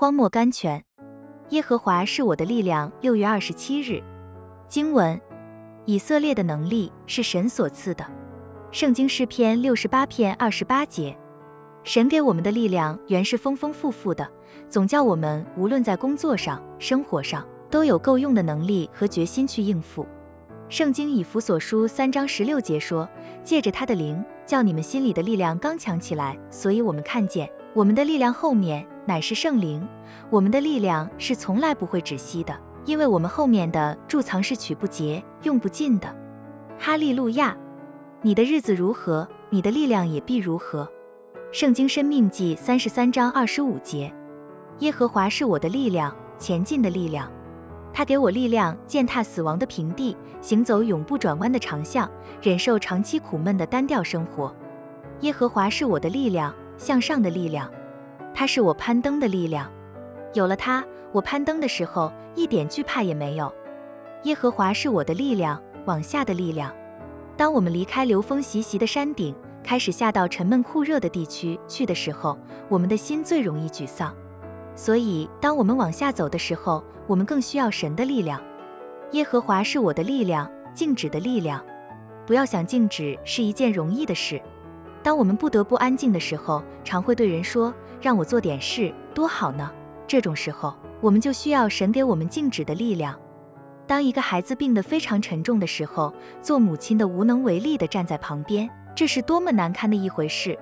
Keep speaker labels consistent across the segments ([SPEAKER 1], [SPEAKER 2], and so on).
[SPEAKER 1] 荒漠甘泉。耶和华是我的力量。六月二十七日，经文：以色列的能力是神所赐的。圣经诗篇六十八篇二十八节。神给我们的力量原是丰丰富富的，总叫我们无论在工作上、生活上都有够用的能力和决心去应付。圣经以弗所书三章十六节说：“借着他的灵，叫你们心里的力量刚强起来。”所以，我们看见我们的力量后面乃是圣灵，我们的力量是从来不会止息的，因为我们后面的贮藏是取不竭、用不尽的。哈利路亚！你的日子如何，你的力量也必如何。圣经生命记三十三章二十五节：耶和华是我的力量，前进的力量。他给我力量，践踏死亡的平地，行走永不转弯的长巷，忍受长期苦闷的单调生活。耶和华是我的力量，向上的力量。他是我攀登的力量。有了他，我攀登的时候一点惧怕也没有。耶和华是我的力量，往下的力量。当我们离开流风习习的山顶，开始下到沉闷酷热的地区去的时候，我们的心最容易沮丧。所以，当我们往下走的时候，我们更需要神的力量。耶和华是我的力量，静止的力量。不要想静止是一件容易的事。当我们不得不安静的时候，常会对人说：“让我做点事，多好呢。”这种时候，我们就需要神给我们静止的力量。当一个孩子病得非常沉重的时候，做母亲的无能为力地站在旁边。这是多么难堪的一回事，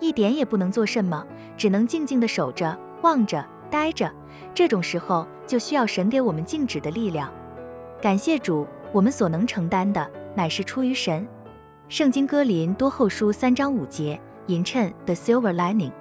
[SPEAKER 1] 一点也不能做什么，只能静静地守着、望着、待着。这种时候就需要神给我们静止的力量。感谢主，我们所能承担的乃是出于神。圣经歌林多后书三章五节，银衬 The Silver Lining。